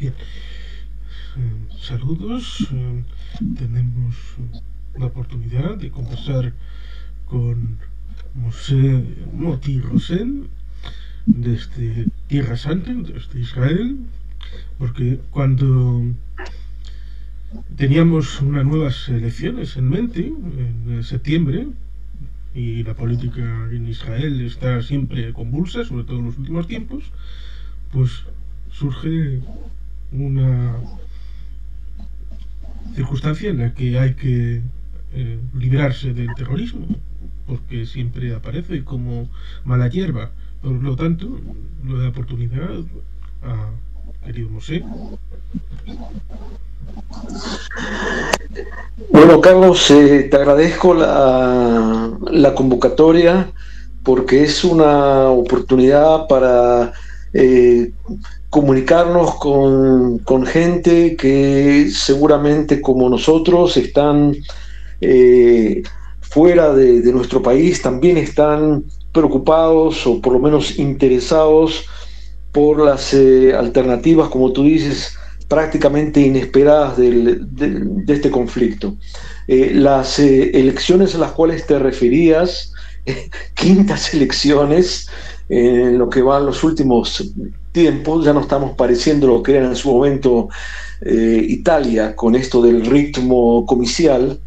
Bien. Eh, saludos. Eh, tenemos la oportunidad de conversar con Mosé Moti Rosen desde Tierra Santa, desde Israel, porque cuando teníamos unas nuevas elecciones en mente, en septiembre, y la política en Israel está siempre convulsa, sobre todo en los últimos tiempos, pues surge una circunstancia en la que hay que eh, liberarse del terrorismo, porque siempre aparece como mala hierba. Por lo tanto, lo de oportunidad a querido Mosé. Bueno, Carlos, eh, te agradezco la, la, convocatoria porque es una oportunidad para eh, comunicarnos con, con, gente que seguramente como nosotros están eh, fuera de, de, nuestro país, también están preocupados o por lo menos interesados por las eh, alternativas, como tú dices, prácticamente inesperadas del, de, este conflicto. Eh, las elecciones a las cuales te referías, quintas elecciones, en lo que van los últimos tiempos, ya no estamos pareciendo lo que era en su momento Italia con esto del ritmo comicial,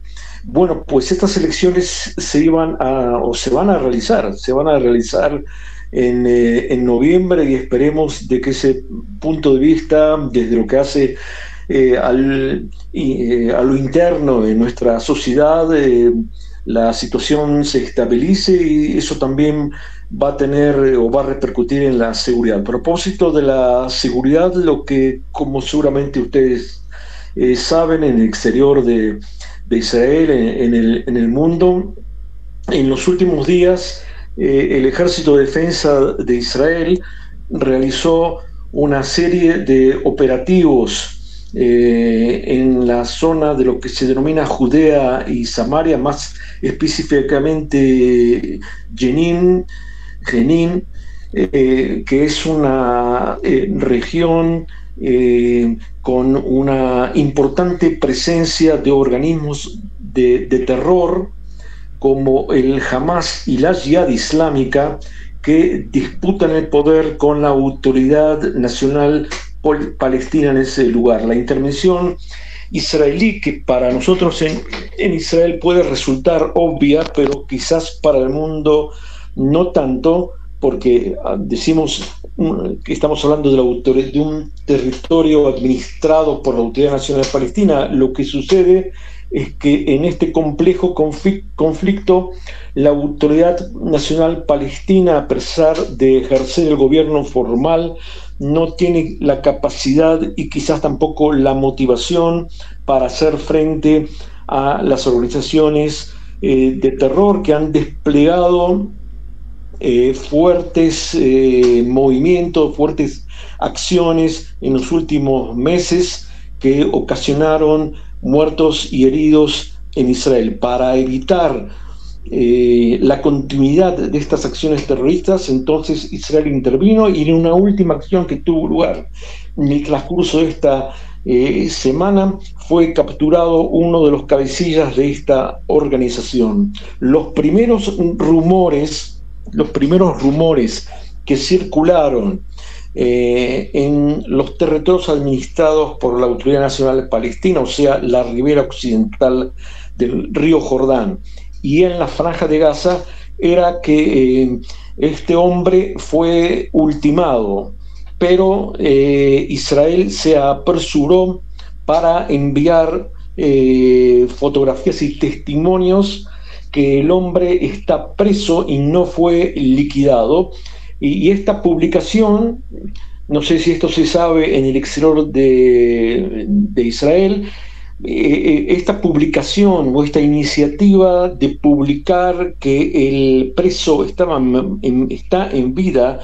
bueno, pues estas elecciones se iban a, o se van a realizar, se van a realizar en, eh, en noviembre y esperemos de que ese punto de vista, desde lo que hace eh, al, eh, a lo interno de nuestra sociedad, eh, la situación se estabilice y eso también va a tener o va a repercutir en la seguridad. A propósito de la seguridad, lo que como seguramente ustedes eh, saben en el exterior de, de Israel, en, en, el, en, el, mundo, en los últimos días eh, el Ejército de Defensa de Israel realizó una serie de operativos eh, en la zona de lo que se denomina Judea y Samaria, más específicamente Jenin, Jenin eh, que es una eh, región con una importante presencia de organismos de, de terror, como el Hamas y la Jihad Islámica que disputan el poder con la autoridad nacional palestina en ese lugar. La intervención israelí, que para nosotros en, Israel puede resultar obvia, pero quizás para el mundo no tanto, porque ah, decimos mm, que estamos hablando de, la de un territorio administrado por la Autoridad Nacional Palestina. Lo que sucede es que en este complejo conflicto la Autoridad Nacional Palestina, a pesar de ejercer el gobierno formal, no tiene la capacidad y quizás tampoco la motivación para hacer frente a las organizaciones eh, de terror que han desplegado eh, fuertes eh, movimientos, fuertes acciones en los últimos meses que ocasionaron muertos y heridos en Israel. Para evitar eh, la continuidad de estas acciones terroristas, entonces Israel intervino y en una última acción que tuvo lugar en el transcurso de esta eh, semana fue capturado uno de los cabecillas de esta organización. Los primeros rumores, los primeros rumores que circularon eh, en los territorios administrados por la Autoridad Nacional Palestina, o sea, la ribera occidental del río Jordán, y en la franja de Gaza, era que eh, este hombre fue ultimado, pero eh, Israel se apresuró para enviar fotografías y testimonios que el hombre está preso y no fue liquidado, y, esta publicación, no sé si esto se sabe en el exterior de, de Israel, eh, esta publicación o esta iniciativa de publicar que el preso estaba en, está en vida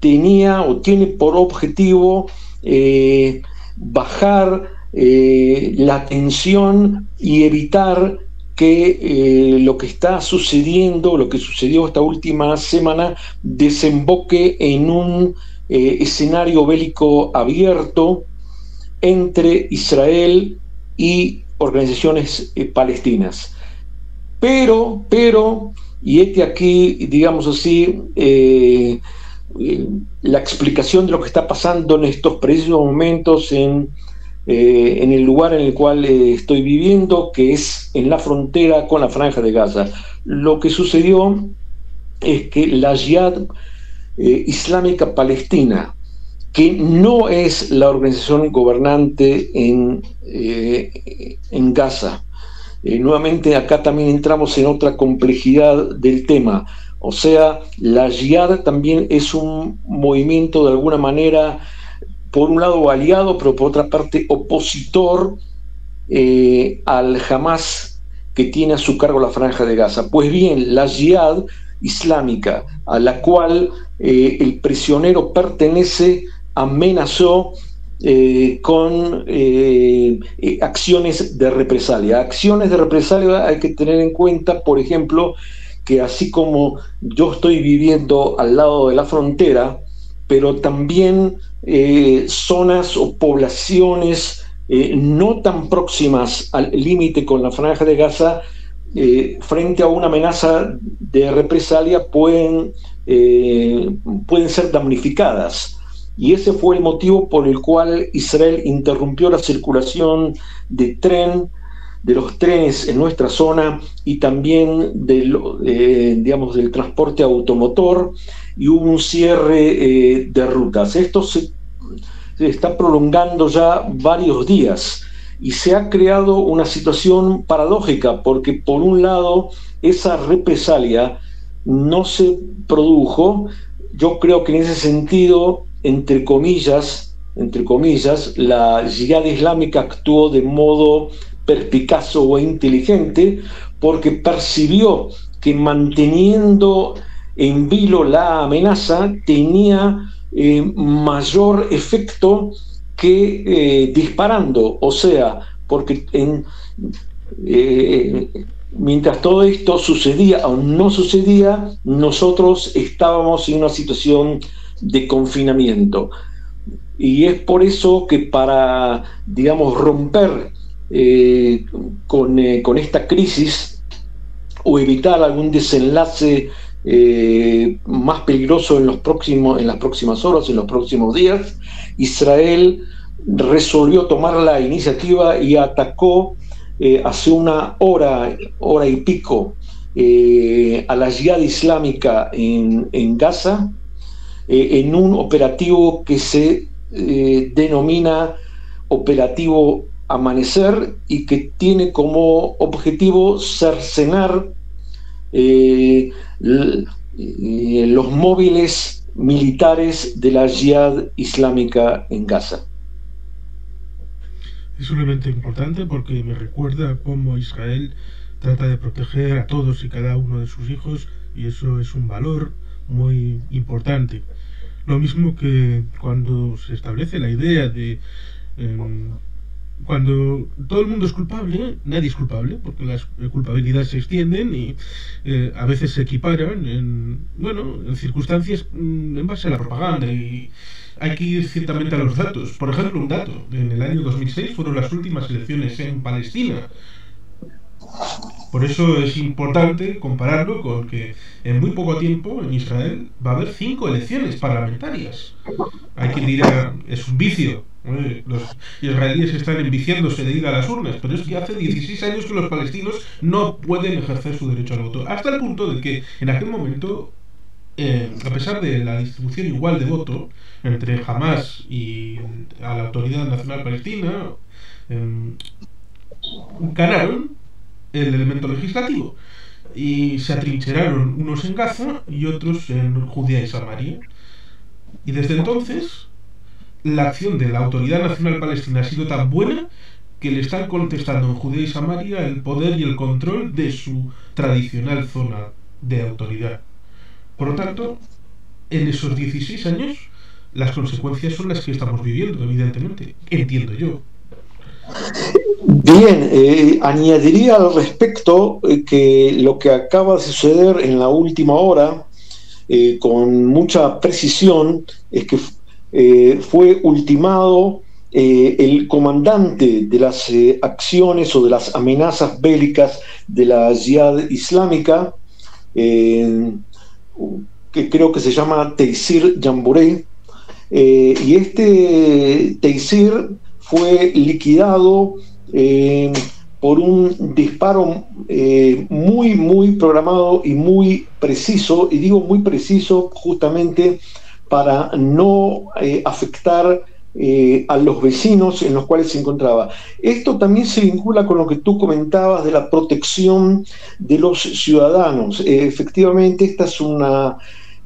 tenía o tiene por objetivo eh, bajar eh, la tensión y evitar que eh, lo que está sucediendo, lo que sucedió esta última semana, desemboque en un eh, escenario bélico abierto entre Israel y organizaciones eh, palestinas. Pero, pero, y este aquí, digamos así, la explicación de lo que está pasando en estos precisos momentos en, en el lugar en el cual estoy viviendo, que es en la frontera con la franja de Gaza. Lo que sucedió es que la Jihad Islámica Palestina, que no es la organización gobernante en, eh, en Gaza. Eh, nuevamente acá también entramos en otra complejidad del tema. O sea, la Jihad también es un movimiento de alguna manera, por un lado aliado, pero por otra parte opositor eh, al Hamas que tiene a su cargo la franja de Gaza. Pues bien, la Jihad islámica, a la cual el prisionero pertenece, amenazó eh, con eh, eh, acciones de represalia. Acciones de represalia hay que tener en cuenta, por ejemplo, que así como yo estoy viviendo al lado de la frontera, pero también zonas o poblaciones no tan próximas al límite con la franja de Gaza, frente a una amenaza de represalia pueden, pueden ser damnificadas. Y ese fue el motivo por el cual Israel interrumpió la circulación de tren, de los trenes en nuestra zona y también de, digamos, del transporte automotor y hubo un cierre eh, de rutas. Esto se, está prolongando ya varios días y se ha creado una situación paradójica porque por un lado esa represalia no se produjo, yo creo que en ese sentido entre comillas, entre comillas, la yihad islámica actuó de modo perspicaz o inteligente porque percibió que manteniendo en vilo la amenaza tenía eh, mayor efecto que eh, disparando, o sea, porque eh, mientras todo esto sucedía o no sucedía, nosotros estábamos en una situación de confinamiento. Y es por eso que para, digamos, romper eh, con, eh, con, esta crisis o evitar algún desenlace eh, más peligroso en, los próximos, en las próximas horas, en los próximos días, Israel resolvió tomar la iniciativa y atacó hace una hora, hora y pico, a la yihad islámica en, en Gaza, en un operativo que se denomina Operativo Amanecer y que tiene como objetivo cercenar eh, los móviles militares de la Jihad Islámica en Gaza. Es un elemento importante porque me recuerda cómo Israel trata de proteger a todos y cada uno de sus hijos y eso es un valor muy importante. Lo mismo que cuando se establece la idea de... Em, cuando todo el mundo es culpable, nadie es culpable, porque las culpabilidades se extienden y eh, a veces se equiparan en, bueno, en circunstancias mm, en base a la propaganda y hay que ir ciertamente a los datos. Por ejemplo, un dato, en el año 2006 fueron las últimas elecciones en Palestina por eso es importante compararlo con que en muy poco tiempo en Israel va a haber cinco elecciones parlamentarias. Hay que dirá, es un vicio. Los israelíes están enviciándose de ir a las urnas, pero es que hace 16 años que los palestinos no pueden ejercer su derecho al voto. Hasta el punto de que en aquel momento, eh, a pesar de la distribución igual de voto entre Hamas y a la Autoridad Nacional Palestina, eh, ganaron el elemento legislativo. Y se atrincheraron unos en Gaza y otros en Judea y Samaria. Y desde entonces, la acción de la Autoridad Nacional Palestina ha sido tan buena que le están contestando en Judea y Samaria el poder y el control de su tradicional zona de autoridad. Por lo tanto, en esos 16 años, las consecuencias son las que estamos viviendo, evidentemente, entiendo yo. Bien, eh, añadiría al respecto eh, que lo que acaba de suceder en la última hora, eh, con mucha precisión, es que fue ultimado eh, el comandante de las eh, acciones o de las amenazas bélicas de la Jihad Islámica, que creo que se llama Teisir Jamboré, y este Teisir fue liquidado por un disparo eh, muy, muy programado y muy preciso, y digo muy preciso justamente para no eh, afectar eh, a los vecinos en los cuales se encontraba. Esto también se vincula con lo que tú comentabas de la protección de los ciudadanos. efectivamente, esta es una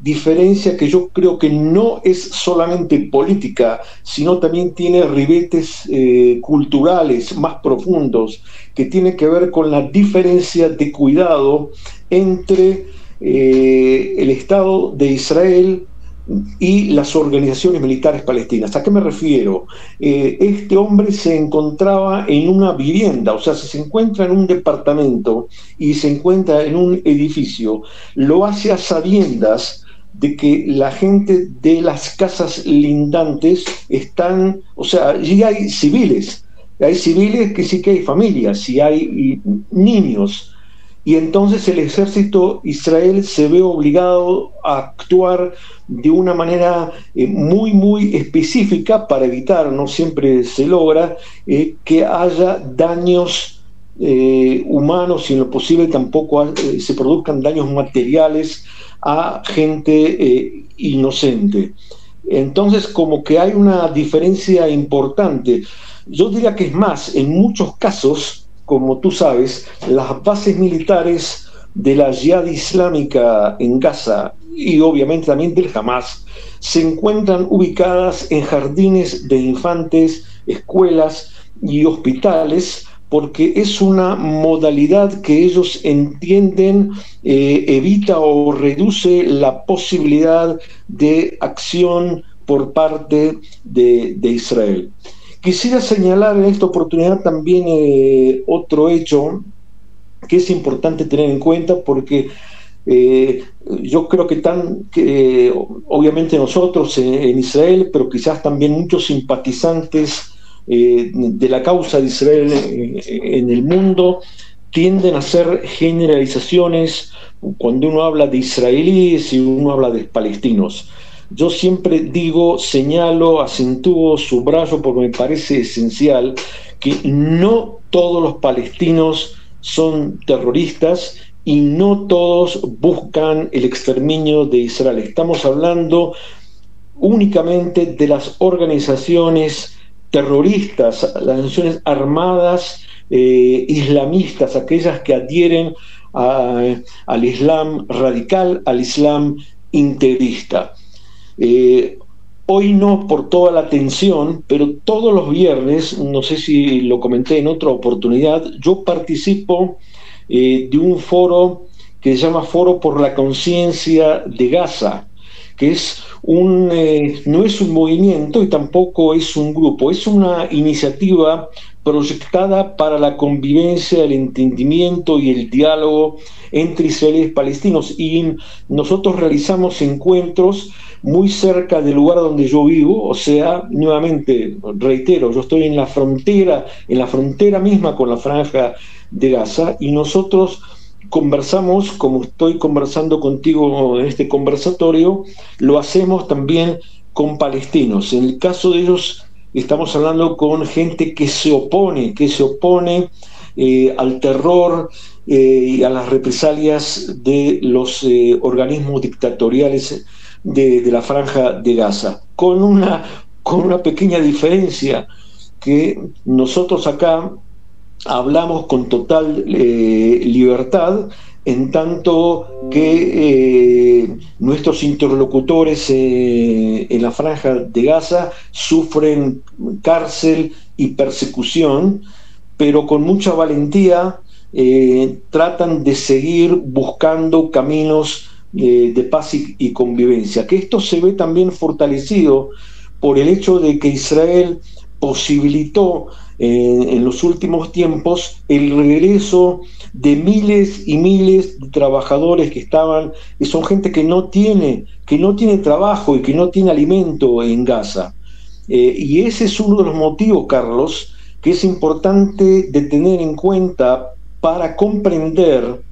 diferencia que yo creo que no es solamente política, sino también tiene ribetes eh, culturales más profundos, que tiene que ver con la diferencia de cuidado entre eh, el Estado de Israel y las organizaciones militares palestinas. ¿A qué me refiero? Eh, este hombre se encontraba en una vivienda, o sea, si se encuentra en un departamento y se encuentra en un edificio, lo hace a sabiendas de que la gente de las casas lindantes están, o sea, allí hay civiles, hay civiles que sí que hay familias, y hay niños, y entonces el ejército Israel se ve obligado a actuar de una manera eh, muy, muy específica para evitar, no siempre se logra, eh, que haya daños eh, humanos y en lo posible tampoco se produzcan daños materiales a gente inocente. Entonces, como que hay una diferencia importante. Yo diría que es más, en muchos casos, como tú sabes, las bases militares de la Jihad Islámica en Gaza y obviamente también del Hamas se encuentran ubicadas en jardines de infantes, escuelas y hospitales porque es una modalidad que ellos entienden eh, evita o reduce la posibilidad de acción por parte de, Israel. Quisiera señalar en esta oportunidad también eh, otro hecho que es importante tener en cuenta porque eh, yo creo que tan, que, obviamente nosotros en, Israel, pero quizás también muchos simpatizantes eh, de la causa de Israel en el mundo tienden a hacer generalizaciones cuando uno habla de israelíes y uno habla de palestinos. Yo siempre digo, señalo, acentúo, subrayo, porque me parece esencial que no todos los palestinos son terroristas y no todos buscan el exterminio de Israel. Estamos hablando únicamente de las organizaciones terroristas, las naciones armadas eh, islamistas, aquellas que adhieren al Islam radical, al Islam integrista. Eh, hoy no por toda la atención, pero todos los viernes, no sé si lo comenté en otra oportunidad, yo participo eh, de un foro que se llama Foro por la Conciencia de Gaza, que es un, eh, no es un movimiento y tampoco es un grupo, es una iniciativa proyectada para la convivencia, el entendimiento y el diálogo entre israelíes y palestinos. Y nosotros realizamos encuentros muy cerca del lugar donde yo vivo, o sea, nuevamente, reitero, yo estoy en la frontera, en la frontera misma con la franja de Gaza, y nosotros conversamos, como estoy conversando contigo en este conversatorio, lo hacemos también con palestinos. En el caso de ellos, estamos hablando con gente que se opone, que se opone eh, al terror eh, y a las represalias de los eh, organismos dictatoriales de, de, la franja de Gaza, con una, con una pequeña diferencia que nosotros acá hablamos con total libertad, en tanto que eh, nuestros interlocutores eh, en la franja de Gaza sufren cárcel y persecución, pero con mucha valentía tratan de seguir buscando caminos de paz y convivencia. Que esto se ve también fortalecido por el hecho de que Israel posibilitó en los últimos tiempos el regreso de miles y miles de trabajadores que estaban, y son gente que no tiene, que no tiene trabajo y que no tiene alimento en Gaza. y ese es uno de los motivos, Carlos, que es importante de tener en cuenta para comprender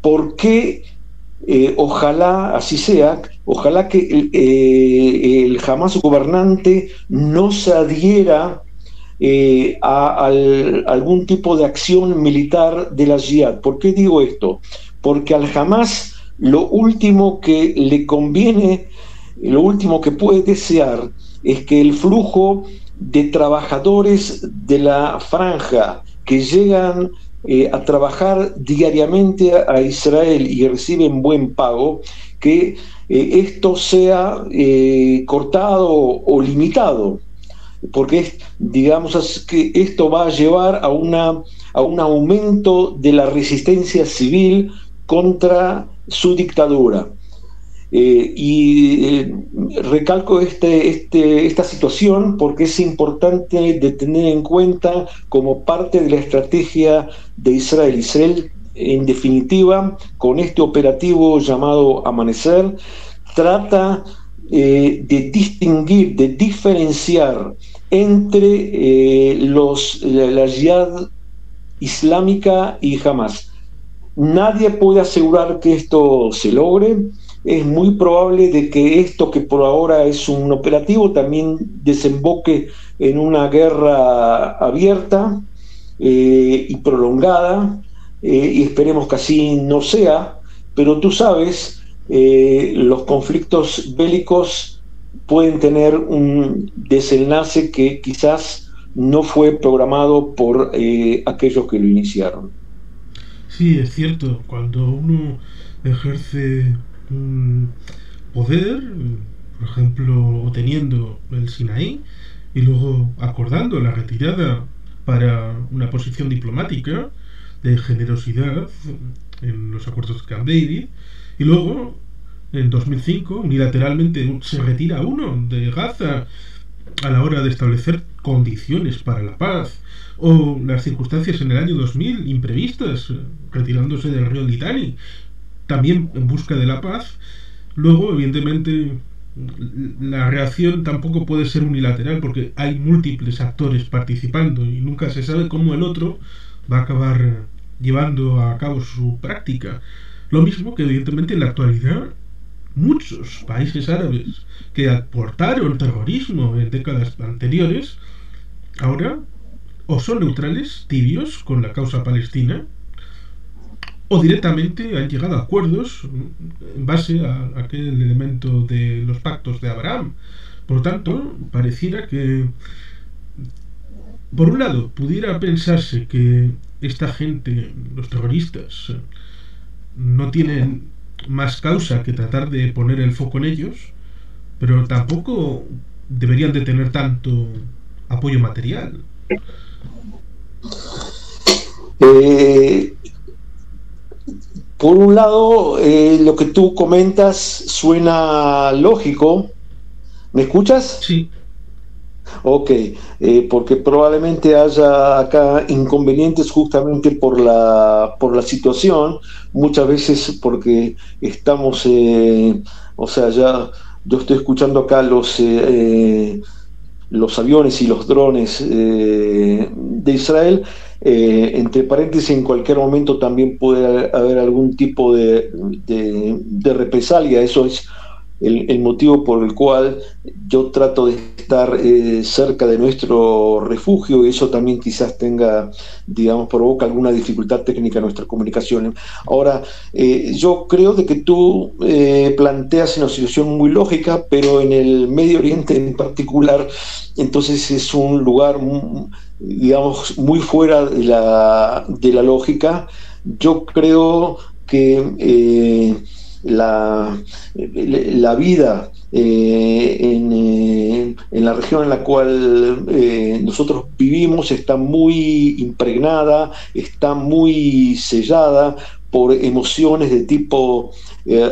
por qué eh, ojalá así sea, ojalá que eh, el jamás gobernante no se adhiera eh, a, algún tipo de acción militar de la jihad. ¿Por qué digo esto? Porque al jamás lo último que le conviene, lo último que puede desear es que el flujo de trabajadores de la franja que llegan eh, a trabajar diariamente a Israel y reciben buen pago, que eh, esto sea cortado o limitado, porque digamos que esto va a llevar a, una, a un aumento de la resistencia civil contra su dictadura. Eh, y eh, recalco este, este, esta situación porque es importante tener en cuenta como parte de la estrategia de Israel. Israel, en definitiva, con este operativo llamado Amanecer, trata eh, de distinguir, de diferenciar entre los, la, yihad islámica y Hamas. Nadie puede asegurar que esto se logre es muy probable de que esto que por ahora es un operativo también desemboque en una guerra abierta eh, y prolongada, eh, y esperemos que así no sea, pero tú sabes, eh, los conflictos bélicos pueden tener un desenlace que quizás no fue programado por aquellos que lo iniciaron. Sí, es cierto, cuando uno ejerce un poder, por ejemplo, obteniendo el Sinaí y luego acordando la retirada para una posición diplomática de generosidad en los acuerdos de Camp David y luego en 2005 unilateralmente se retira uno de Gaza a la hora de establecer condiciones para la paz o las circunstancias en el año 2000 imprevistas retirándose del río Litani también en busca de la paz. Luego, evidentemente, la reacción tampoco puede ser unilateral porque hay múltiples actores participando y nunca se sabe cómo el otro va a acabar llevando a cabo su práctica. Lo mismo que evidentemente en la actualidad muchos países árabes que aportaron terrorismo en décadas anteriores, ahora o son neutrales, tibios con la causa palestina, o directamente han llegado a acuerdos en base a aquel elemento de los pactos de Abraham. Por tanto, pareciera que, por un lado, pudiera pensarse que esta gente, los terroristas, no tienen más causa que tratar de poner el foco en ellos, pero tampoco deberían de tener tanto apoyo material. Eh, por un lado, eh, lo que tú comentas suena lógico. ¿Me escuchas? Sí. Ok, eh, porque probablemente haya acá inconvenientes justamente por la, por la situación, muchas veces porque estamos, eh, o sea, ya yo estoy escuchando acá los, los aviones y los drones de Israel eh, entre paréntesis, en cualquier momento también puede haber algún tipo de, de, represalia. Eso es el, motivo por el cual yo trato de estar eh, cerca de nuestro refugio y eso también quizás tenga, digamos, provoca alguna dificultad técnica en nuestra comunicación. Ahora, eh, yo creo de que tú planteas una situación muy lógica, pero en el Medio Oriente en particular, entonces es un lugar... Digamos, muy fuera de la, de la lógica. Yo creo que eh, la, la, vida eh, en, eh, en, la región en la cual nosotros vivimos está muy impregnada, está muy sellada por emociones de tipo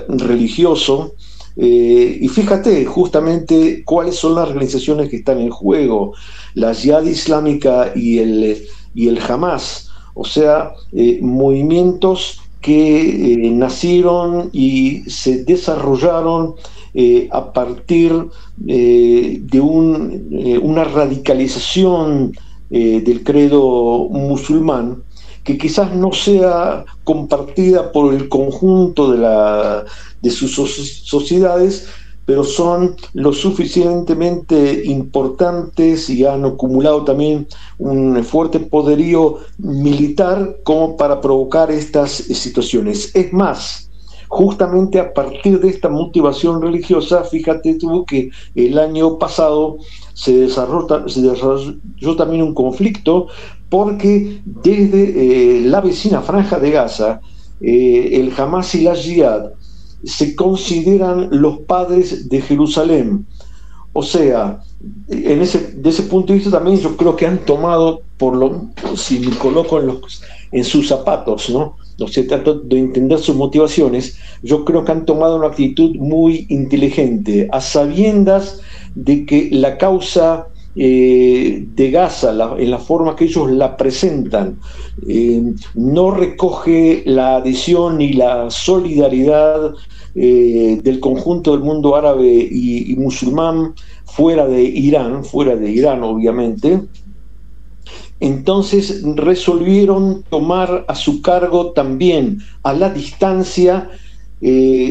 religioso. y fíjate justamente cuáles son las organizaciones que están en juego la Jihad Islámica y el, y el Hamas, o sea, eh, movimientos que eh, nacieron y se desarrollaron a partir de una radicalización del credo musulmán que quizás no sea compartida por el conjunto de sus sociedades, pero son lo suficientemente importantes y han acumulado también un fuerte poderío militar como para provocar estas situaciones. Es más, justamente a partir de esta motivación religiosa, fíjate tú que el año pasado se desarrolló, se desarrolló también un conflicto porque desde eh, la vecina franja de Gaza, eh, el Hamas y la Jihad se consideran los padres de Jerusalén. O sea, en ese, de ese punto de vista también yo creo que han tomado, por lo si me coloco en, sus zapatos, ¿no? no se trata de entender sus motivaciones, yo creo que han tomado una actitud muy inteligente, a sabiendas de que la causa eh, de Gaza, en la forma que ellos la presentan, eh, no recoge la adhesión ni la solidaridad eh, del conjunto del mundo árabe y, musulmán fuera de Irán, fuera de Irán obviamente, entonces resolvieron tomar a su cargo también a la distancia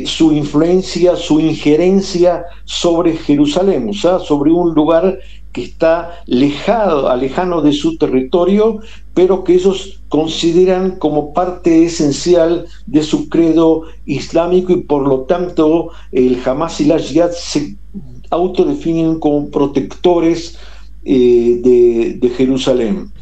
su influencia, su injerencia sobre Jerusalén, sobre un lugar que está lejado, alejano de su territorio, pero que ellos consideran como parte esencial de su credo islámico y por lo tanto el Hamas y la Jihad se autodefinen como protectores eh, de, Jerusalén.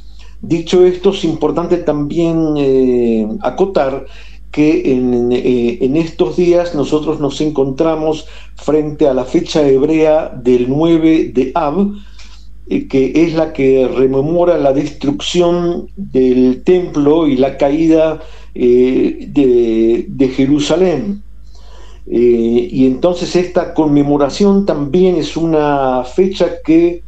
Dicho esto, es importante también eh, acotar que en, eh, en, estos días nosotros nos encontramos frente a la fecha hebrea del 9 de Ab, que es la que rememora la destrucción del templo y la caída eh, de, Jerusalén. Eh, y entonces esta conmemoración también es una fecha que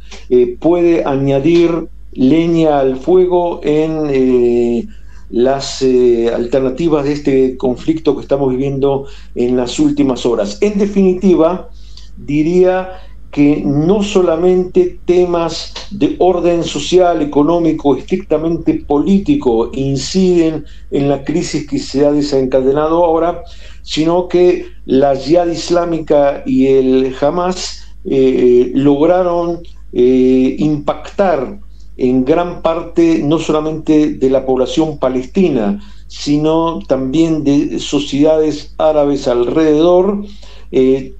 puede añadir leña al fuego en las alternativas de este conflicto que estamos viviendo en las últimas horas. En definitiva, diría que no solamente temas de orden social, económico, estrictamente político inciden en la crisis que se ha desencadenado ahora, sino que la Jihad Islámica y el Hamas eh, lograron eh, impactar en gran parte no solamente de la población palestina, sino también de sociedades árabes alrededor. Eh,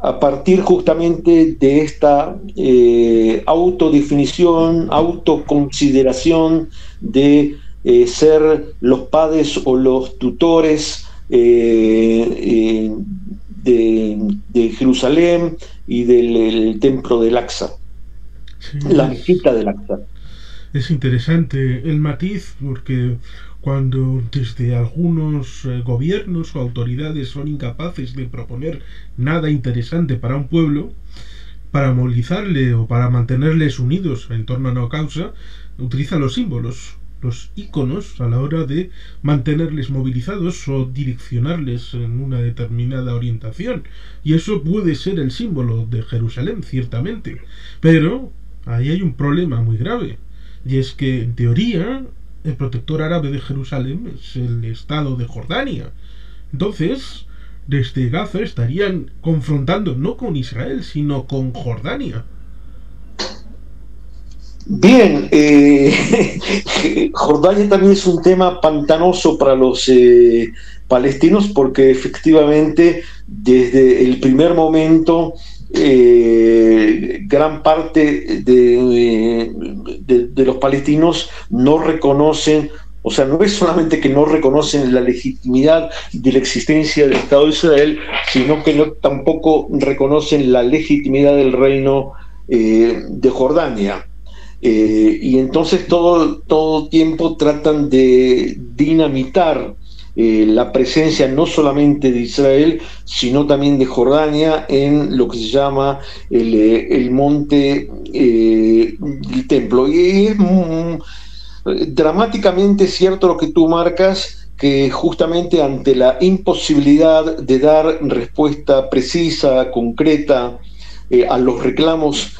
a partir justamente de esta eh, autodefinición, autoconsideración de eh, ser los padres o los tutores eh, de, Jerusalén y del templo del Aqsa, la visita del Aqsa. Es interesante el matiz porque cuando desde algunos eh, gobiernos o autoridades son incapaces de proponer nada interesante para un pueblo, para movilizarle o para mantenerles unidos en torno a una causa, utilizan los símbolos, los iconos a la hora de mantenerles movilizados o direccionarles en una determinada orientación. Y eso puede ser el símbolo de Jerusalén, ciertamente. Pero ahí hay un problema muy grave. Y es que, en teoría, el protector árabe de Jerusalén es el Estado de Jordania. Entonces, desde Gaza estarían confrontando no con Israel, sino con Jordania. Bien, eh, Jordania también es un tema pantanoso para los eh, palestinos porque efectivamente desde el primer momento eh, gran parte de, los palestinos no reconocen, o sea, no es solamente que no reconocen la legitimidad de la existencia del Estado de Israel, sino que no, tampoco reconocen la legitimidad del reino eh, de Jordania. Eh, y entonces todo, todo tiempo tratan de dinamitar eh, la presencia no solamente de Israel, sino también de Jordania en lo que se llama el, eh, monte eh, templo. Y es dramáticamente cierto lo que tú marcas, que justamente ante la imposibilidad de dar respuesta precisa, concreta eh, a los reclamos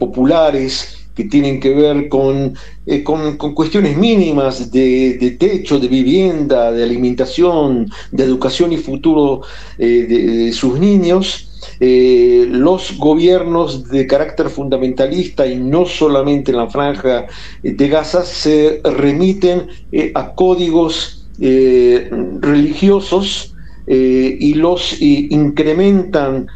populares que tienen que ver con, eh, con, cuestiones mínimas de, techo, de vivienda, de alimentación, de educación y futuro de, sus niños, los gobiernos de carácter fundamentalista y no solamente en la franja de Gaza se remiten a códigos eh, religiosos eh, y los incrementan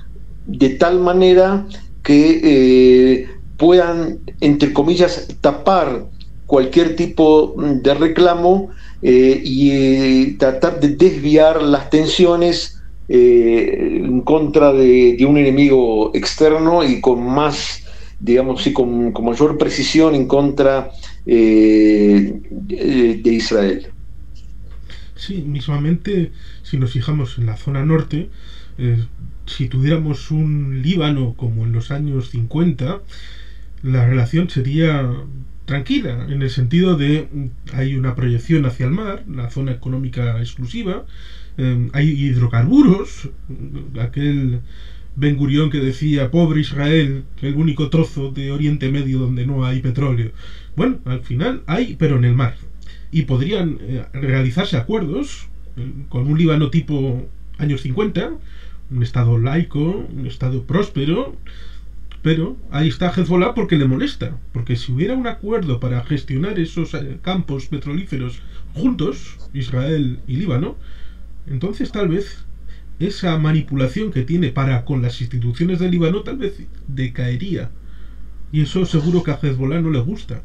de tal manera que eh, puedan, entre comillas, tapar cualquier tipo de reclamo y tratar de desviar las tensiones en contra de, un enemigo externo y con más, digamos, y con, mayor precisión en contra de Israel. Sí, mismamente, si nos fijamos en la zona norte, eh, si tuviéramos un Líbano como en los años 50, la relación sería tranquila, en el sentido de hay una proyección hacia el mar, la zona económica exclusiva, eh, hay hidrocarburos, aquel Ben Gurión que decía, pobre Israel, el único trozo de Oriente Medio donde no hay petróleo. Bueno, al final hay, pero en el mar y podrían eh, realizarse acuerdos eh, con un Líbano tipo años 50, un Estado laico, un Estado próspero, pero ahí está Hezbollah porque le molesta, porque si hubiera un acuerdo para gestionar esos eh, campos petrolíferos juntos, Israel y Líbano, entonces tal vez esa manipulación que tiene para con las instituciones del Líbano tal vez decaería. Y eso seguro que a Hezbollah no le gusta.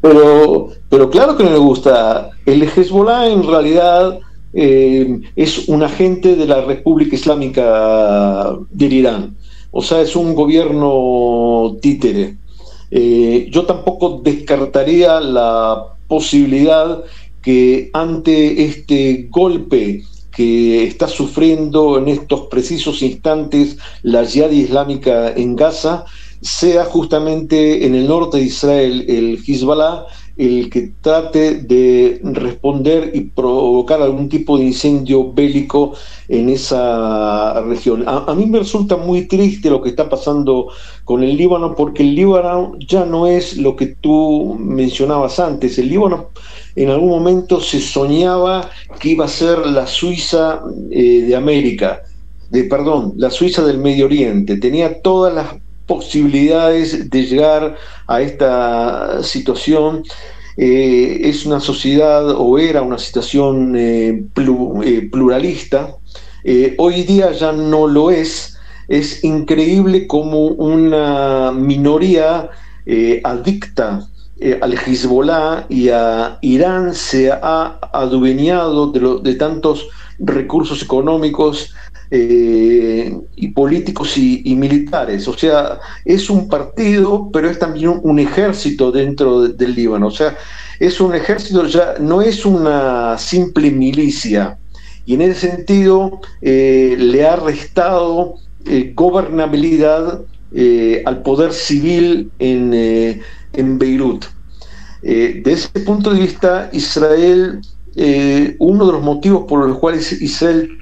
Pero, pero claro que no le gusta. El Hezbollah en realidad eh, es un agente de la República Islámica del Irán. O sea, es un gobierno títere. Eh, yo tampoco descartaría la posibilidad que ante este golpe que está sufriendo en estos precisos instantes la Jihad Islámica en Gaza, sea justamente en el norte de Israel el Hezbollah el que trate de responder y provocar algún tipo de incendio bélico en esa región. A, mí me resulta muy triste lo que está pasando con el Líbano, porque el Líbano ya no es lo que tú mencionabas antes. El Líbano en algún momento se soñaba que iba a ser la Suiza eh, de América, de, perdón, la Suiza del Medio Oriente. Tenía todas las posibilidades de llegar a esta situación. Eh, es una sociedad o era una situación eh, eh, pluralista. hoy día ya no lo es. Es increíble como una minoría adicta al Hezbollah y a Irán se ha adueñado de, de tantos recursos económicos y políticos y, militares. O sea, es un partido, pero es también un, ejército dentro del Líbano. O sea, es un ejército, ya no es una simple milicia. Y en ese sentido eh, le ha restado eh, gobernabilidad al poder civil en, en Beirut. de ese punto de vista, Israel, uno de los motivos por los cuales Israel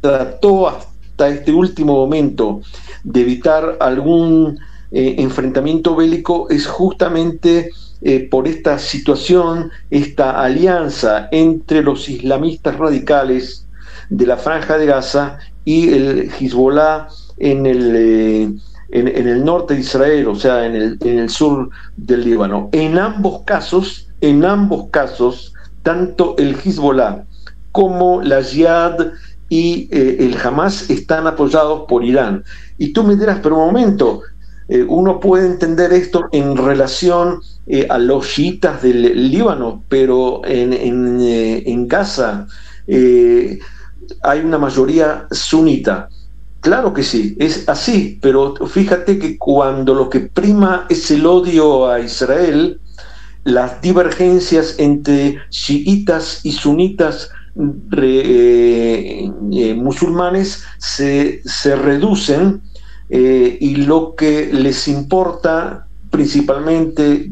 trató hasta este último momento de evitar algún eh, enfrentamiento bélico es justamente eh, por esta situación, esta alianza entre los islamistas radicales de la franja de Gaza y el Hezbollah en el, eh, en, el norte de Israel, o sea, en el, en el sur del Líbano. En ambos casos, en ambos casos, tanto el Hezbollah como la Jihad y eh, el Hamas están apoyados por Irán. Y tú me dirás, pero un momento, eh, uno puede entender esto en relación eh, a los chiitas del Líbano, pero en, en Gaza hay una mayoría sunita. Claro que sí, es así, pero fíjate que cuando lo que prima es el odio a Israel, las divergencias entre chiitas y sunitas eh, eh, musulmanes se, reducen eh, y lo que les importa principalmente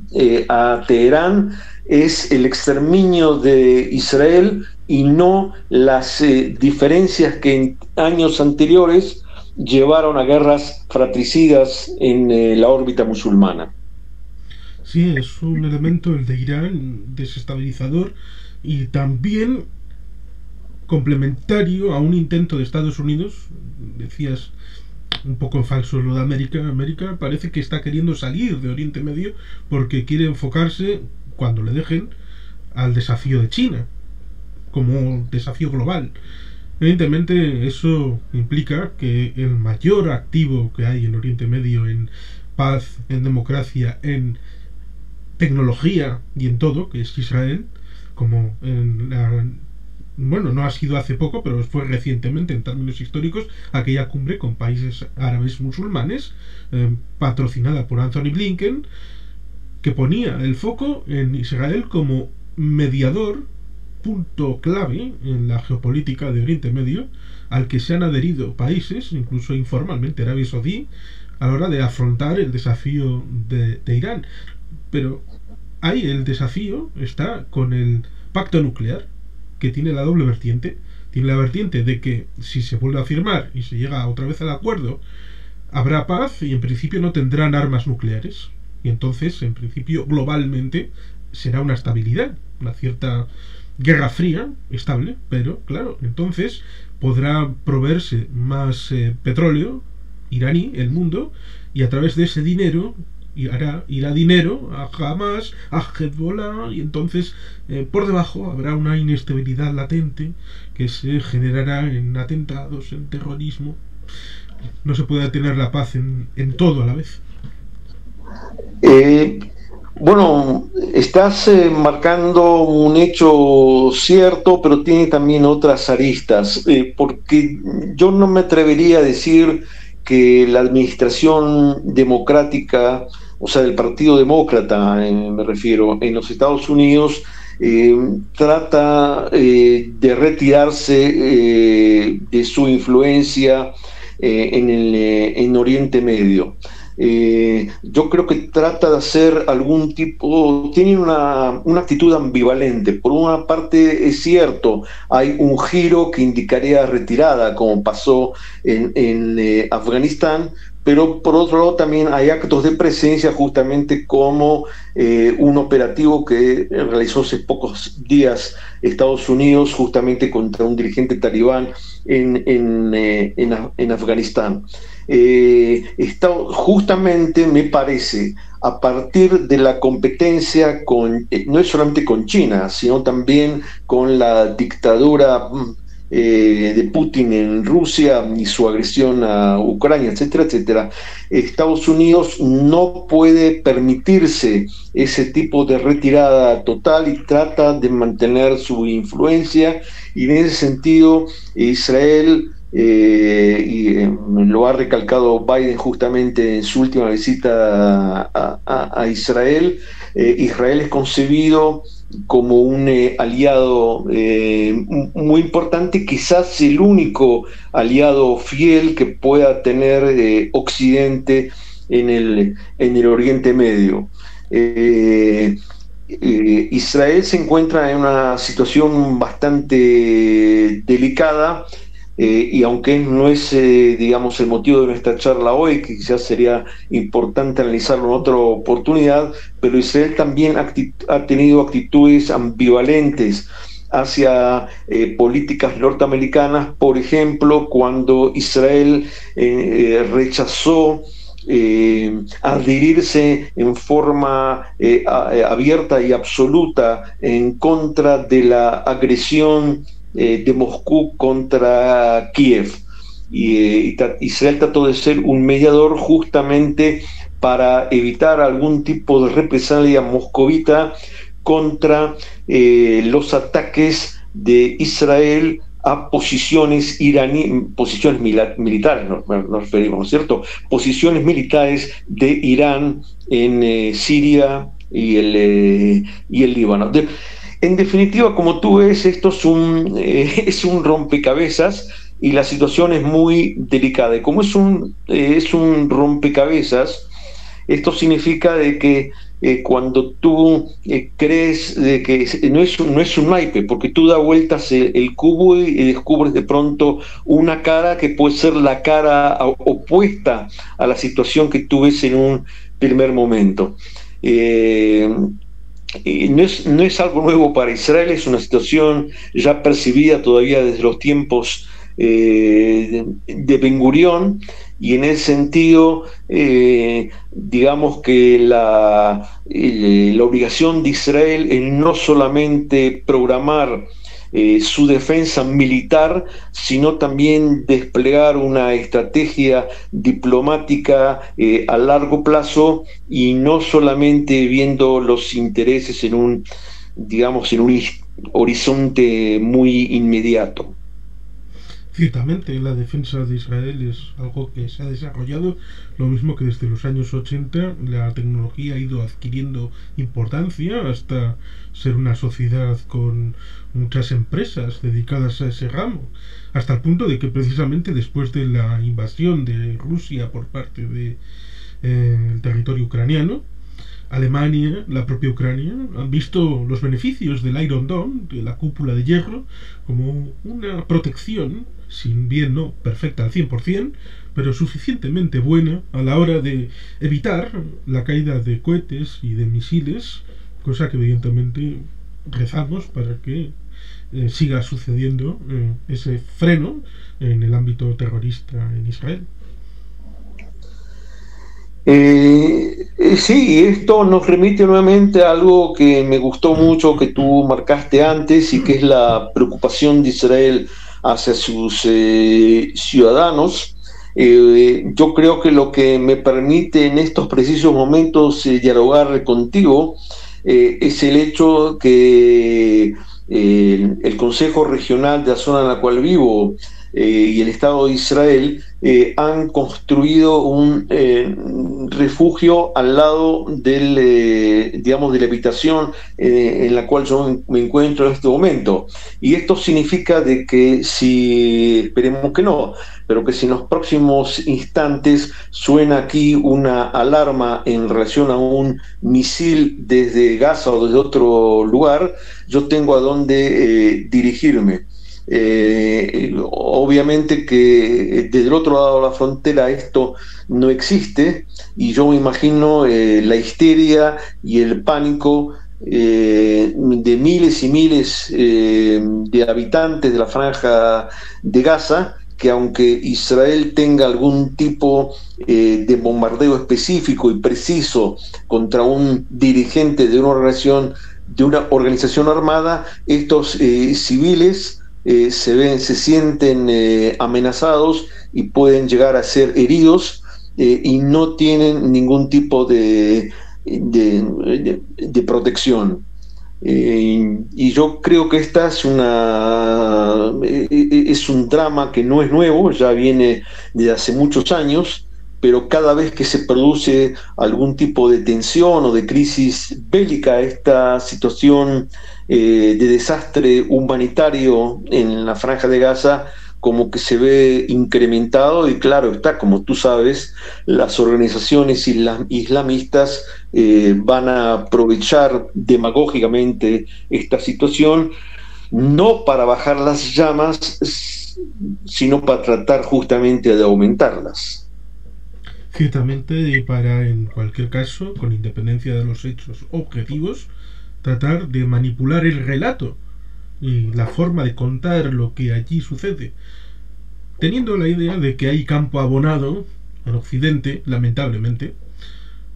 a Teherán es el exterminio de Israel y no las diferencias que en años anteriores llevaron a guerras fratricidas en la órbita musulmana. Sí, es un elemento el de Irán desestabilizador y también complementario a un intento de Estados Unidos, decías un poco falso lo de América, América parece que está queriendo salir de Oriente Medio porque quiere enfocarse, cuando le dejen, al desafío de China, como desafío global. Evidentemente eso implica que el mayor activo que hay en Oriente Medio en paz, en democracia, en tecnología y en todo, que es Israel, como en la bueno, no ha sido hace poco, pero fue recientemente en términos históricos, aquella cumbre con países árabes musulmanes, eh, patrocinada por Anthony Blinken, que ponía el foco en Israel como mediador, punto clave en la geopolítica de Oriente Medio, al que se han adherido países, incluso informalmente Arabia Saudí, a la hora de afrontar el desafío de, de Irán. Pero ahí el desafío está con el pacto nuclear que tiene la doble vertiente. Tiene la vertiente de que si se vuelve a firmar y se llega otra vez al acuerdo, habrá paz y en principio no tendrán armas nucleares. Y entonces, en principio, globalmente será una estabilidad, una cierta guerra fría, estable, pero claro, entonces podrá proveerse más eh, petróleo iraní, el mundo, y a través de ese dinero y hará, irá dinero a Hamas, a Hezbollah, y entonces eh, por debajo habrá una inestabilidad latente que se generará en atentados, en terrorismo. No se puede tener la paz en, en todo a la vez. Eh, bueno, estás eh, marcando un hecho cierto, pero tiene también otras aristas, porque yo no me atrevería a decir que la administración democrática, o sea, el Partido Demócrata, eh, me refiero, en los Estados Unidos, eh, trata eh, de retirarse de su influencia en, el, en Oriente Medio. Yo creo que trata de hacer algún tipo, tiene una, actitud ambivalente. Por una parte es cierto, hay un giro que indicaría retirada, como pasó en, eh, Afganistán, pero por otro lado también hay actos de presencia justamente como eh, un operativo que realizó hace pocos días Estados Unidos justamente contra un dirigente talibán en, en Afganistán. Eh, está, justamente me parece a partir de la competencia con, eh, no es solamente con China, sino también con la dictadura mm, eh, de Putin en Rusia y su agresión a Ucrania, etcétera, etcétera, Estados Unidos no puede permitirse ese tipo de retirada total y trata de mantener su influencia y en ese sentido Israel eh, y eh, lo ha recalcado Biden justamente en su última visita a, Israel. Israel es concebido como un aliado muy importante, quizás el único aliado fiel que pueda tener Occidente en el, en el Oriente Medio. Israel se encuentra en una situación bastante delicada eh, y aunque no es, eh, digamos, el motivo de nuestra charla hoy, que quizás sería importante analizarlo en otra oportunidad, pero Israel también ha tenido actitudes ambivalentes hacia eh, políticas norteamericanas, por ejemplo, cuando Israel rechazó adherirse en forma abierta y absoluta en contra de la agresión eh, de Moscú contra Kiev. Y eh, Israel trató de ser un mediador justamente para evitar algún tipo de represalia moscovita contra eh, los ataques de Israel a posiciones iraní, posiciones militares, nos, referimos, cierto? Posiciones militares de Irán en Siria y el, y el Líbano. En definitiva, como tú ves, esto es un, eh, es un rompecabezas y la situación es muy delicada. Y como es un, eh, es un rompecabezas, esto significa de que eh, cuando tú crees de que no es, no es un naipe, porque tú das vueltas el, cubo y, descubres de pronto una cara que puede ser la cara opuesta a la situación que tú ves en un primer momento. No, es, no es algo nuevo para Israel, es una situación ya percibida todavía desde los tiempos de, de Ben Gurión y en ese sentido, eh, digamos que la, eh, la, obligación de Israel es no solamente programar eh, su defensa militar, sino también desplegar una estrategia diplomática a largo plazo y no solamente viendo los intereses en un, digamos, en un horizonte muy inmediato. Ciertamente, la defensa de Israel es algo que se ha desarrollado, lo mismo que desde los años 80 la tecnología ha ido adquiriendo importancia hasta ser una sociedad con muchas empresas dedicadas a ese ramo, hasta el punto de que precisamente después de la invasión de Rusia por parte del de, eh, territorio ucraniano, Alemania, la propia Ucrania, han visto los beneficios del Iron Dome, de la cúpula de hierro, como una protección sin bien no perfecta al 100%, pero suficientemente buena a la hora de evitar la caída de cohetes y de misiles, cosa que evidentemente rezamos para que eh, siga sucediendo eh, ese freno en el ámbito terrorista en Israel. Eh, sí, esto nos remite nuevamente a algo que me gustó mucho, que tú marcaste antes, y que es la preocupación de Israel hacia sus ciudadanos. Yo creo que lo que me permite en estos precisos momentos dialogar contigo es el hecho que el Consejo Regional de la zona en la cual vivo y el Estado de Israel eh, han construido un eh, refugio al lado del, eh, digamos, de la habitación en la cual yo me encuentro en este momento. Y esto significa de que si, esperemos que no, pero que si en los próximos instantes suena aquí una alarma en relación a un misil desde Gaza o desde otro lugar, yo tengo a dónde dirigirme. Eh, obviamente que desde el otro lado de la frontera esto no existe y yo me imagino eh, la histeria y el pánico eh, de miles y miles de habitantes de la franja de Gaza que aunque Israel tenga algún tipo de bombardeo específico y preciso contra un dirigente de una organización, de una organización armada, estos civiles eh, se ven, se sienten eh, amenazados y pueden llegar a ser heridos eh, y no tienen ningún tipo de, de, protección. y yo creo que esta es una es un drama que no es nuevo, ya viene de hace muchos años, pero cada vez que se produce algún tipo de tensión o de crisis bélica, esta situación eh, de desastre humanitario en la franja de Gaza como que se ve incrementado y claro está, como tú sabes, las organizaciones islamistas eh, van a aprovechar demagógicamente esta situación, no para bajar las llamas, sino para tratar justamente de aumentarlas. Ciertamente, y para, en cualquier caso, con independencia de los hechos objetivos, tratar de manipular el relato y la forma de contar lo que allí sucede, teniendo la idea de que hay campo abonado en Occidente, lamentablemente,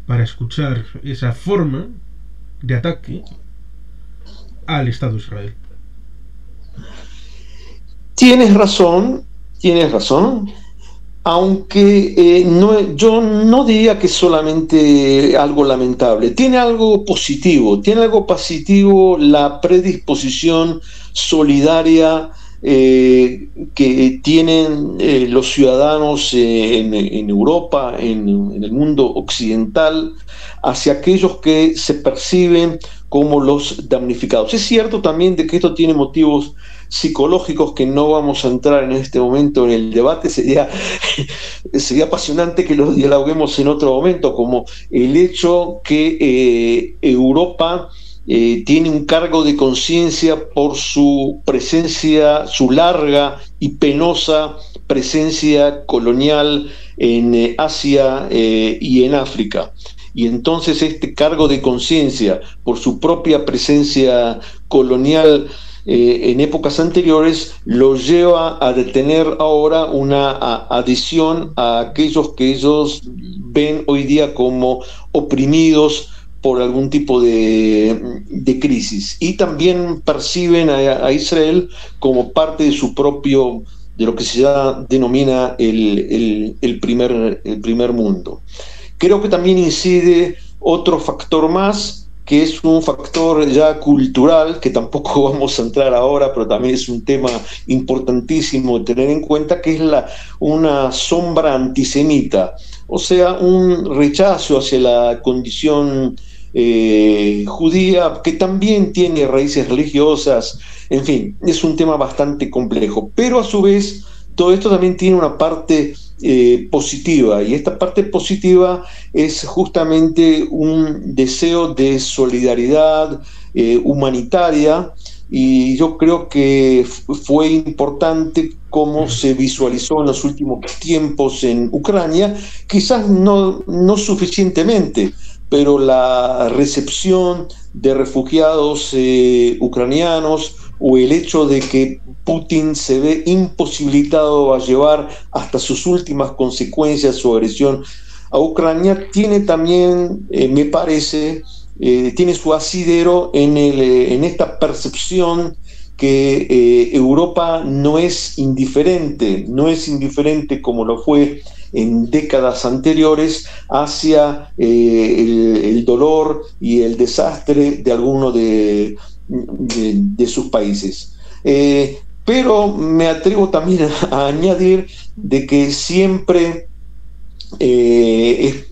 para escuchar esa forma de ataque al Estado de Israel. Tienes razón, tienes razón aunque eh, no, yo no diría que solamente algo lamentable, tiene algo positivo, tiene algo positivo la predisposición solidaria eh, que tienen eh, los ciudadanos en, Europa, en, en, el mundo occidental, hacia aquellos que se perciben como los damnificados. Es cierto también de que esto tiene motivos psicológicos que no vamos a entrar en este momento en el debate, sería, sería apasionante que los dialoguemos en otro momento, como el hecho que eh, Europa eh, tiene un cargo de conciencia por su presencia, su larga y penosa presencia colonial en eh, Asia y en África. Y entonces este cargo de conciencia por su propia presencia colonial eh, en épocas anteriores lo lleva a detener ahora una adición a aquellos que ellos ven hoy día como oprimidos por algún tipo de, crisis y también perciben a, Israel como parte de su propio de lo que se denomina el, primer, el primer mundo. Creo que también incide otro factor más, que es un factor ya cultural, que tampoco vamos a entrar ahora, pero también es un tema importantísimo de tener en cuenta, que es la, una sombra antisemita, o sea, un rechazo hacia la condición eh, judía, que también tiene raíces religiosas, en fin, es un tema bastante complejo, pero a su vez todo esto también tiene una parte eh, positiva. Y esta parte positiva es justamente un deseo de solidaridad eh, humanitaria y yo creo que fue importante cómo se visualizó en los últimos tiempos en Ucrania, quizás no, no suficientemente, pero la recepción de refugiados eh, ucranianos o el hecho de que Putin se ve imposibilitado a llevar hasta sus últimas consecuencias su agresión a Ucrania, tiene también, eh, me parece, eh, tiene su asidero en, el, eh, en esta percepción que Europa no es indiferente, no es indiferente como lo fue en décadas anteriores hacia el, dolor y el desastre de alguno de, de, sus países. Eh, pero me atrevo también a, añadir de que siempre, eh,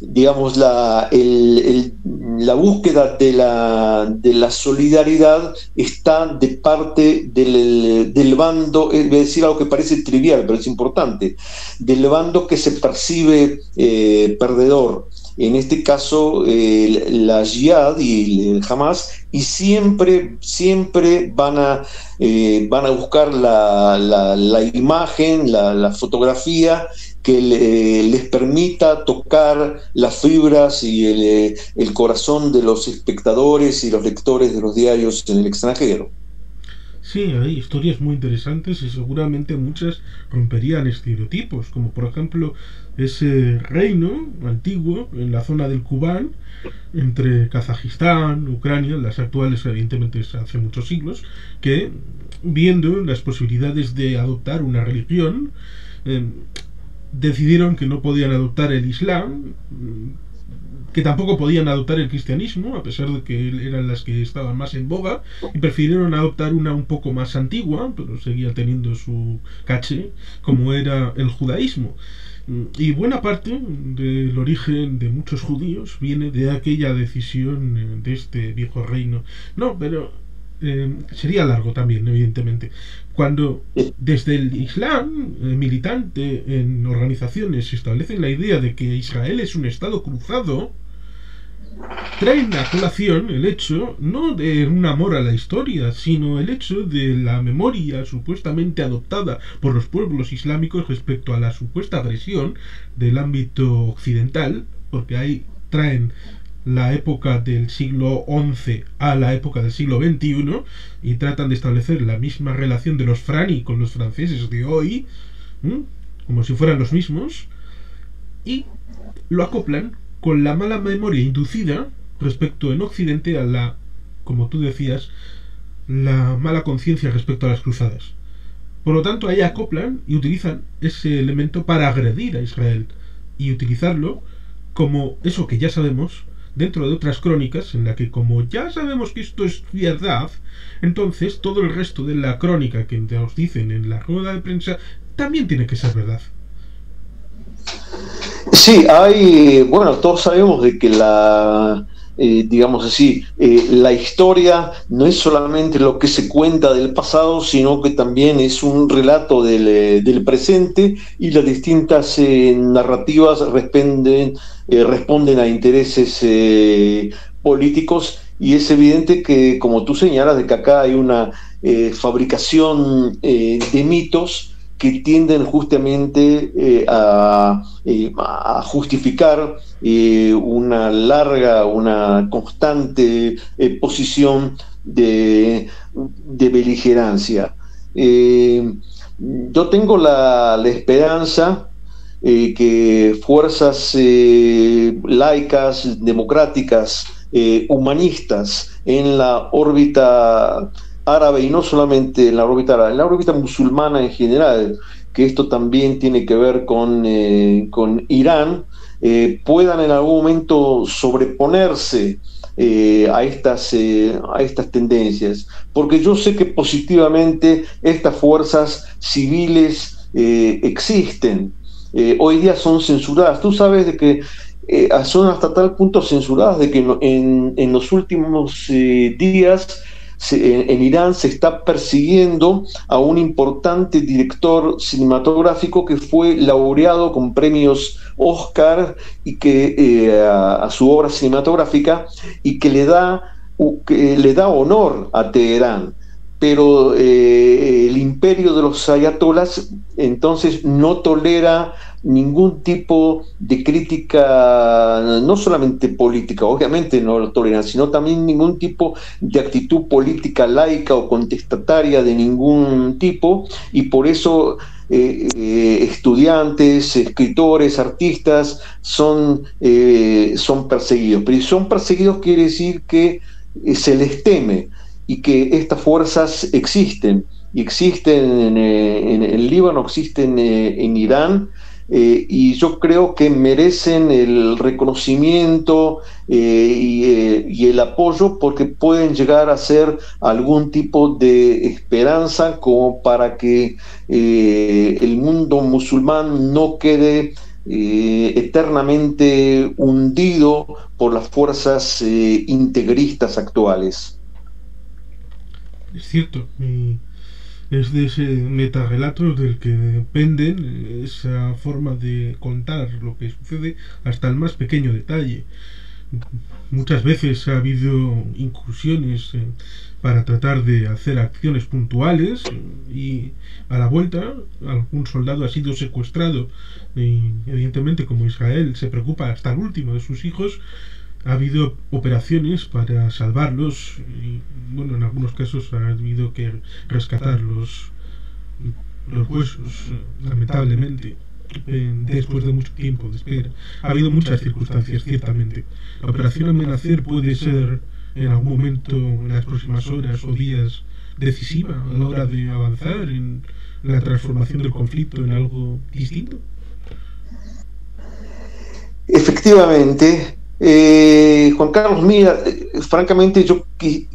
digamos, la, la búsqueda de la, de la, solidaridad está de parte del, del bando, es decir algo que parece trivial, pero es importante, del bando que se percibe eh, perdedor en este caso la Jihad y el Hamas, y siempre, siempre van a, eh, van a buscar la, la, imagen, la, fotografía que les permita tocar las fibras y el, el corazón de los espectadores y los lectores de los diarios en el extranjero. Sí, hay historias muy interesantes y seguramente muchas romperían estereotipos, como por ejemplo ese reino antiguo en la zona del Kubán, entre Kazajistán, Ucrania, las actuales evidentemente hace muchos siglos, que viendo las posibilidades de adoptar una religión, eh, decidieron que no podían adoptar el Islam, que tampoco podían adoptar el cristianismo, a pesar de que eran las que estaban más en boga, y prefirieron adoptar una un poco más antigua, pero seguía teniendo su caché, como era el judaísmo. Y buena parte del origen de muchos judíos viene de aquella decisión eh, de este viejo reino. No, pero eh, sería largo también, evidentemente. Cuando desde el Islam eh, militante en organizaciones se establece la idea de que Israel es un Estado cruzado, traen a colación el hecho no de un amor a la historia, sino el hecho de la memoria supuestamente adoptada por los pueblos islámicos respecto a la supuesta agresión del ámbito occidental, porque ahí traen la época del siglo XI a la época del siglo XXI y tratan de establecer la misma relación de los frani con los franceses de hoy, como si fueran los mismos, y lo acoplan con la mala memoria inducida respecto en Occidente a la, como tú decías, la mala conciencia respecto a las cruzadas. Por lo tanto, ahí acoplan y utilizan ese elemento para agredir a Israel y utilizarlo como eso que ya sabemos dentro de otras crónicas en la que como ya sabemos que esto es verdad, entonces todo el resto de la crónica que nos dicen en la rueda de prensa también tiene que ser verdad. Sí, hay, bueno, todos sabemos de que la, eh, digamos así, eh, la historia no es solamente lo que se cuenta del pasado, sino que también es un relato del, eh, presente y las distintas narrativas responden, responden a intereses políticos y es evidente que, como tú señalas, de que acá hay una fabricación de mitos que tienden justamente eh, eh, a, justificar eh, una larga, una constante posición de, beligerancia. yo tengo la, esperanza que fuerzas laicas, democráticas, humanistas en la órbita árabe y no solamente en la órbita árabe, en la órbita musulmana en general, que esto también tiene que ver con, eh, con Irán, eh, puedan en algún momento sobreponerse eh, a, estas, a estas tendencias. Porque yo sé que positivamente estas fuerzas civiles existen. hoy día son censuradas. Tú sabes de que son hasta tal punto censuradas de que en, en los últimos días en, Irán se está persiguiendo a un importante director cinematográfico que fue laureado con premios Oscar y que eh, a, su obra cinematográfica y que le da, que le da honor a Teherán pero eh, el imperio de los ayatolas entonces no tolera ningún tipo de crítica, no solamente política, obviamente no lo toleran, sino también ningún tipo de actitud política laica o contestataria de ningún tipo, y por eso eh, eh, estudiantes, escritores, artistas son, son perseguidos. Pero si son perseguidos quiere decir que se les teme y que estas fuerzas existen, y existen en, el Líbano, existen en Irán, eh, y yo creo que merecen el reconocimiento eh, eh, y, el apoyo porque pueden llegar a ser algún tipo de esperanza como para que el mundo musulmán no quede eternamente hundido por las fuerzas integristas actuales. Es cierto es de ese metarrelato del que depende esa forma de contar lo que sucede hasta el más pequeño detalle. Muchas veces ha habido incursiones eh, para tratar de hacer acciones puntuales y a la vuelta algún soldado ha sido secuestrado y evidentemente como Israel se preocupa hasta el último de sus hijos ha habido operaciones para salvarlos y bueno en algunos casos ha habido que rescatar los, los huesos lamentablemente después de mucho tiempo de espera. Ha habido muchas circunstancias ciertamente. La operación amenacer puede ser en algún momento en las próximas horas o días decisiva a la hora de avanzar en la transformación del conflicto en algo distinto. Efectivamente eh, Juan Carlos, mira, eh, francamente yo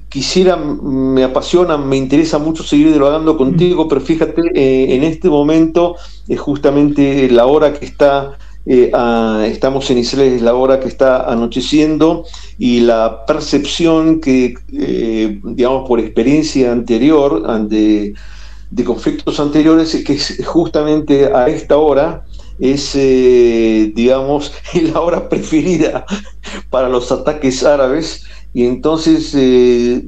quisiera, me apasiona, me interesa mucho seguir dialogando contigo, pero fíjate, eh, en este momento es justamente la hora que está, estamos en Israel, es la hora que está anocheciendo y la percepción que, digamos, por experiencia anterior, de, de conflictos anteriores, es que justamente a esta hora, es, eh, digamos, la hora preferida para los ataques árabes. Y entonces eh,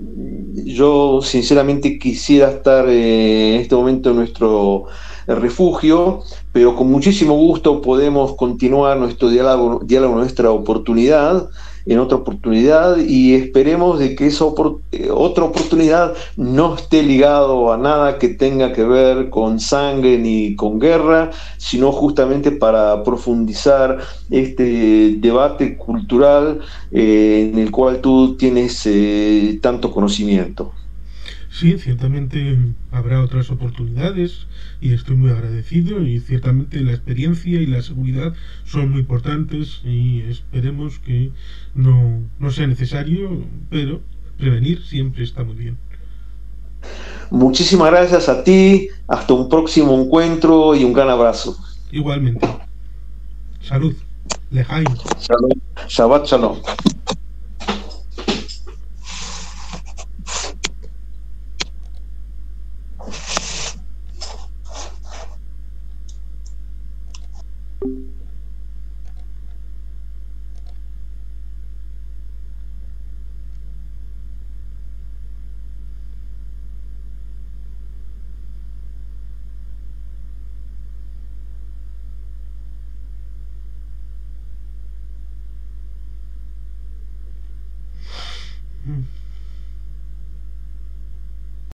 yo sinceramente quisiera estar eh, en este momento en nuestro refugio, pero con muchísimo gusto podemos continuar nuestro diálogo, diálogo nuestra oportunidad en otra oportunidad y esperemos de que esa eh, otra oportunidad no esté ligado a nada que tenga que ver con sangre ni con guerra, sino justamente para profundizar este debate cultural eh, en el cual tú tienes eh, tanto conocimiento. Sí, ciertamente habrá otras oportunidades y estoy muy agradecido y ciertamente la experiencia y la seguridad son muy importantes y esperemos que no, no sea necesario, pero prevenir siempre está muy bien. Muchísimas gracias a ti, hasta un próximo encuentro y un gran abrazo. Igualmente. Salud. Lejaim. Shalom. Shabbat shalom.